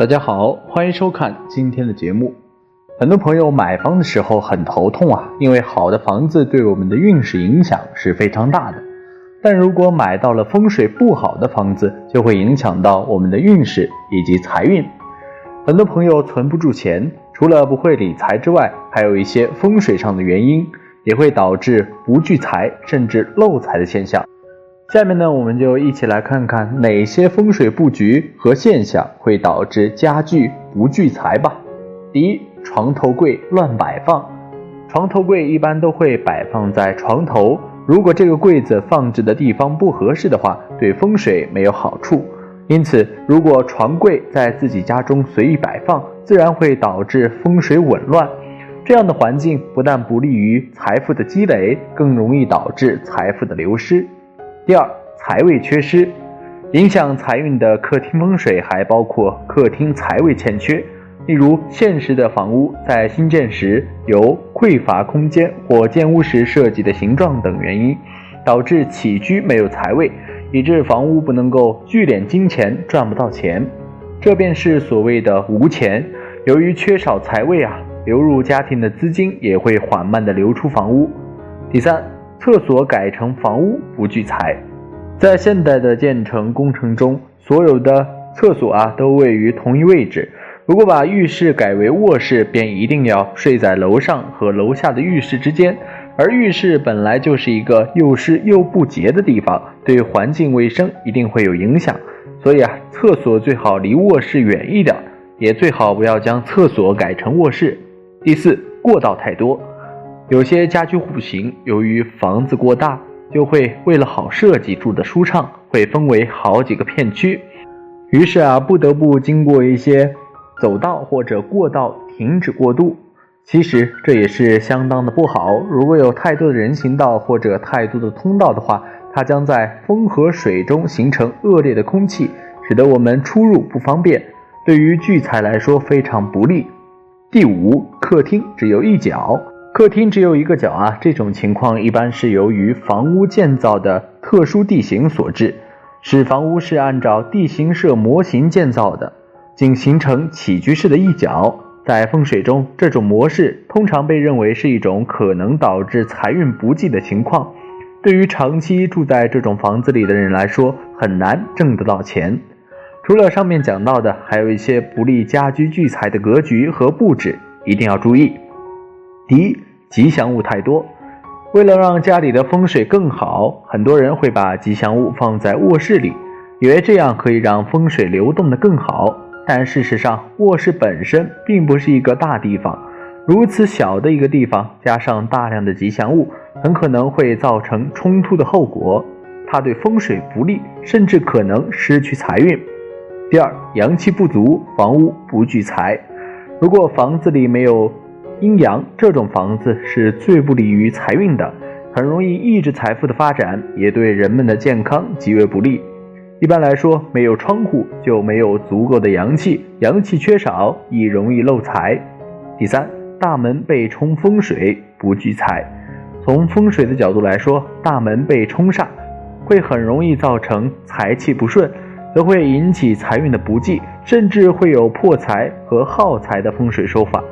大家好，欢迎收看今天的节目。很多朋友买房的时候很头痛啊，因为好的房子对我们的运势影响是非常大的。但如果买到了风水不好的房子，就会影响到我们的运势以及财运。很多朋友存不住钱，除了不会理财之外，还有一些风水上的原因，也会导致不聚财甚至漏财的现象。下面呢，我们就一起来看看哪些风水布局和现象会导致家具不聚财吧。第一，床头柜乱摆放，床头柜一般都会摆放在床头，如果这个柜子放置的地方不合适的话，对风水没有好处。因此，如果床柜在自己家中随意摆放，自然会导致风水紊乱。这样的环境不但不利于财富的积累，更容易导致财富的流失。第二，财位缺失，影响财运的客厅风水还包括客厅财位欠缺，例如现实的房屋在新建时由匮乏空间或建屋时设计的形状等原因，导致起居没有财位，以致房屋不能够聚敛金钱，赚不到钱，这便是所谓的无钱。由于缺少财位啊，流入家庭的资金也会缓慢的流出房屋。第三。厕所改成房屋不聚财，在现代的建成工程中，所有的厕所啊都位于同一位置。如果把浴室改为卧室，便一定要睡在楼上和楼下的浴室之间，而浴室本来就是一个又湿又不洁的地方，对环境卫生一定会有影响。所以啊，厕所最好离卧室远一点，也最好不要将厕所改成卧室。第四，过道太多。有些家居户型由于房子过大，就会为了好设计住的舒畅，会分为好几个片区，于是啊，不得不经过一些走道或者过道停止过渡。其实这也是相当的不好。如果有太多的人行道或者太多的通道的话，它将在风和水中形成恶劣的空气，使得我们出入不方便，对于聚财来说非常不利。第五，客厅只有一角。客厅只有一个角啊，这种情况一般是由于房屋建造的特殊地形所致，使房屋是按照地形设模型建造的，仅形成起居室的一角。在风水中，这种模式通常被认为是一种可能导致财运不济的情况。对于长期住在这种房子里的人来说，很难挣得到钱。除了上面讲到的，还有一些不利家居聚财的格局和布置，一定要注意。第一，吉祥物太多。为了让家里的风水更好，很多人会把吉祥物放在卧室里，以为这样可以让风水流动的更好。但事实上，卧室本身并不是一个大地方，如此小的一个地方，加上大量的吉祥物，很可能会造成冲突的后果。它对风水不利，甚至可能失去财运。第二，阳气不足，房屋不聚财。如果房子里没有阴阳这种房子是最不利于财运的，很容易抑制财富的发展，也对人们的健康极为不利。一般来说，没有窗户就没有足够的阳气，阳气缺少亦容易漏财。第三，大门被冲风水不聚财。从风水的角度来说，大门被冲煞，会很容易造成财气不顺，则会引起财运的不济，甚至会有破财和耗财的风水说法。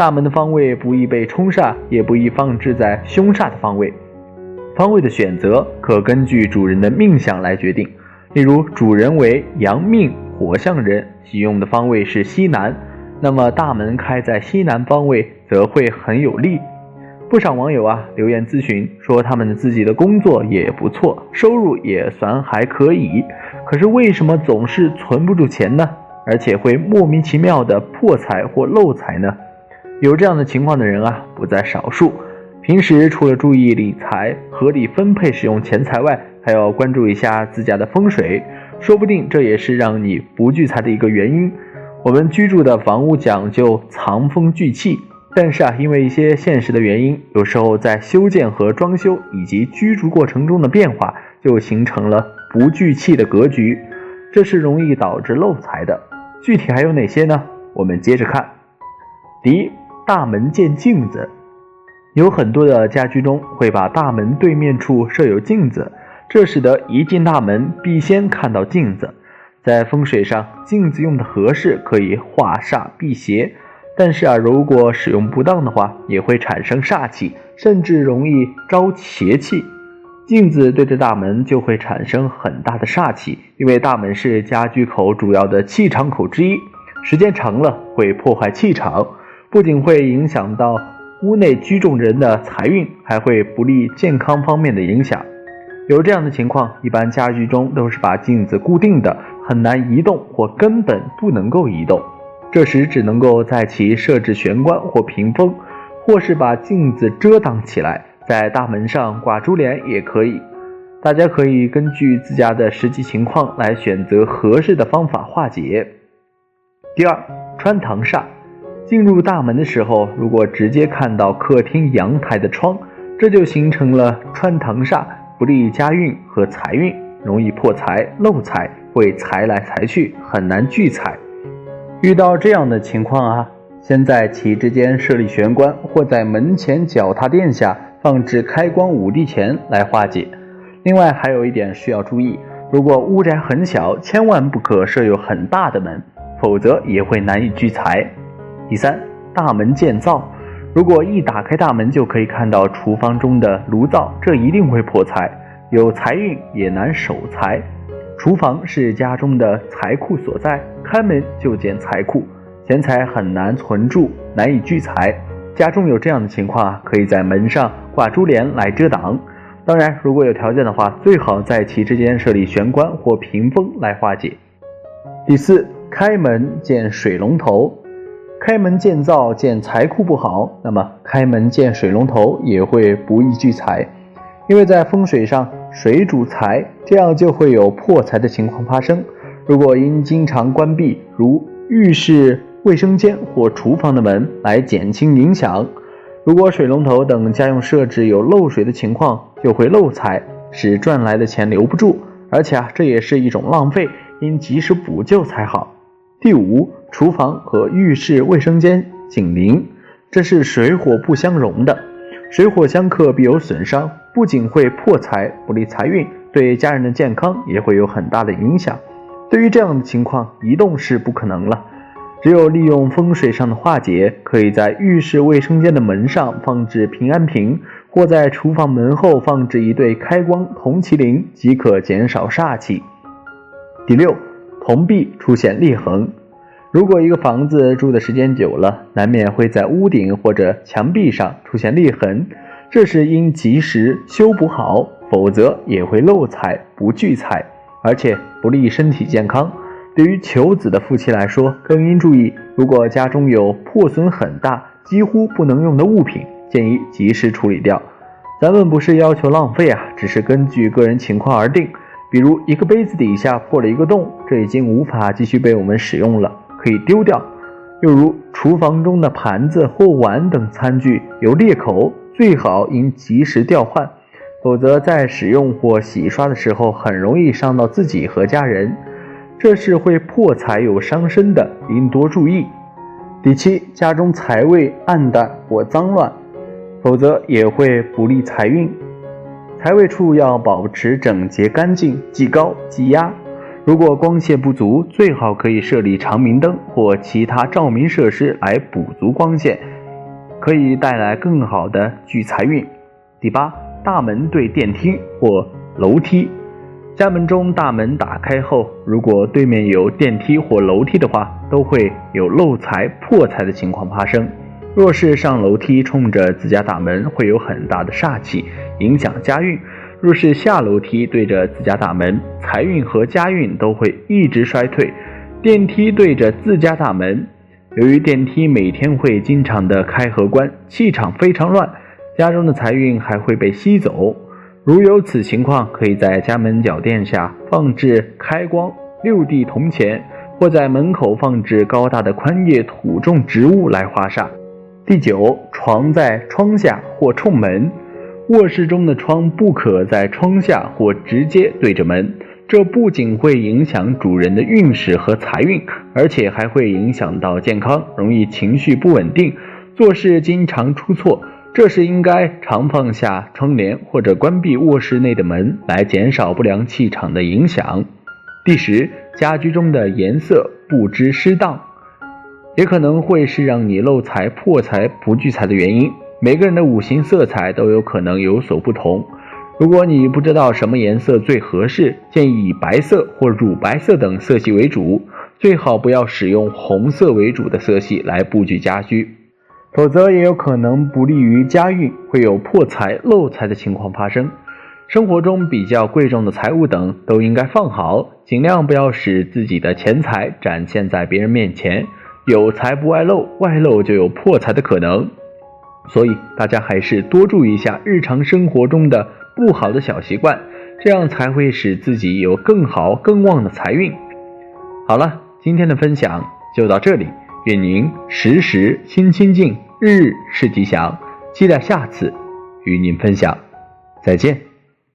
大门的方位不宜被冲煞，也不宜放置在凶煞的方位。方位的选择可根据主人的命相来决定。例如，主人为阳命火象人，喜用的方位是西南，那么大门开在西南方位则会很有利。不少网友啊留言咨询说，他们自己的工作也不错，收入也算还可以，可是为什么总是存不住钱呢？而且会莫名其妙的破财或漏财呢？有这样的情况的人啊，不在少数。平时除了注意理财、合理分配使用钱财外，还要关注一下自家的风水，说不定这也是让你不聚财的一个原因。我们居住的房屋讲究藏风聚气，但是啊，因为一些现实的原因，有时候在修建和装修以及居住过程中的变化，就形成了不聚气的格局，这是容易导致漏财的。具体还有哪些呢？我们接着看。第一。大门见镜子，有很多的家居中会把大门对面处设有镜子，这使得一进大门必先看到镜子。在风水上，镜子用的合适可以化煞辟邪，但是啊，如果使用不当的话，也会产生煞气，甚至容易招邪气。镜子对着大门就会产生很大的煞气，因为大门是家居口主要的气场口之一，时间长了会破坏气场，不仅会影响到屋内居住人的财运，还会不利健康方面的影响。有这样的情况，一般家居中都是把镜子固定的，很难移动或根本不能够移动，这时只能够在其设置玄关或屏风，或是把镜子遮挡起来。在大门上挂珠帘也可以，大家可以根据自家的实际情况来选择合适的方法化解。第二，穿堂煞，进入大门的时候，如果直接看到客厅阳台的窗，这就形成了穿堂煞，不利家运和财运，容易破财漏财，会财来财去，很难聚财。遇到这样的情况啊，先在其之间设立玄关，或在门前脚踏垫下。放置开光五帝钱来化解。另外还有一点需要注意，如果屋宅很小，千万不可设有很大的门，否则也会难以聚财。第三，大门建灶，如果一打开大门就可以看到厨房中的炉灶，这一定会破财，有财运也难守财。厨房是家中的财库所在，开门就见财库，钱财很难存住，难以聚财。家中有这样的情况，可以在门上挂珠帘来遮挡。当然，如果有条件的话，最好在其之间设立玄关或屏风来化解。第四，开门见水龙头，开门见灶见财库不好，那么开门见水龙头也会不易聚财，因为在风水上水主财，这样就会有破财的情况发生。如果因经常关闭，如浴室。卫生间或厨房的门来减轻影响。如果水龙头等家用设置有漏水的情况，就会漏财，使赚来的钱留不住，而且啊，这也是一种浪费，应及时补救才好。第五，厨房和浴室、卫生间紧邻，这是水火不相容的，水火相克必有损伤，不仅会破财，不利财运，对家人的健康也会有很大的影响。对于这样的情况，移动是不可能了。只有利用风水上的化解，可以在浴室、卫生间的门上放置平安瓶，或在厨房门后放置一对开光铜麒麟，即可减少煞气。第六，铜壁出现裂痕。如果一个房子住的时间久了，难免会在屋顶或者墙壁上出现裂痕，这时应及时修补好，否则也会漏财不聚财，而且不利身体健康。对于求子的夫妻来说，更应注意，如果家中有破损很大、几乎不能用的物品，建议及时处理掉。咱们不是要求浪费啊，只是根据个人情况而定。比如一个杯子底下破了一个洞，这已经无法继续被我们使用了，可以丢掉。又如厨房中的盘子或碗等餐具有裂口，最好应及时调换，否则在使用或洗刷的时候，很容易伤到自己和家人。这是会破财有伤身的，应多注意。第七，家中财位暗淡或脏乱，否则也会不利财运。财位处要保持整洁干净，忌高忌压。如果光线不足，最好可以设立长明灯或其他照明设施来补足光线，可以带来更好的聚财运。第八，大门对电梯或楼梯。家门中大门打开后，如果对面有电梯或楼梯的话，都会有漏财破财的情况发生。若是上楼梯冲着自家大门，会有很大的煞气，影响家运；若是下楼梯对着自家大门，财运和家运都会一直衰退。电梯对着自家大门，由于电梯每天会经常的开和关，气场非常乱，家中的财运还会被吸走。如有此情况，可以在家门脚垫下放置开光六地铜钱，或在门口放置高大的宽叶土种植物来化煞。第九，床在窗下或冲门，卧室中的窗不可在窗下或直接对着门，这不仅会影响主人的运势和财运，而且还会影响到健康，容易情绪不稳定，做事经常出错。这时应该常放下窗帘或者关闭卧室内的门，来减少不良气场的影响。第十，家居中的颜色布置适当，也可能会是让你漏财、破财、不聚财的原因。每个人的五行色彩都有可能有所不同。如果你不知道什么颜色最合适，建议以白色或乳白色等色系为主，最好不要使用红色为主的色系来布局家居，否则也有可能不利于家运，会有破财漏财的情况发生。生活中比较贵重的财物等都应该放好，尽量不要使自己的钱财展现在别人面前。有财不外露，外露就有破财的可能。所以大家还是多注意一下日常生活中的不好的小习惯，这样才会使自己有更好更旺的财运。好了，今天的分享就到这里，愿您时时心清净，日日是吉祥。期待下次与您分享，再见。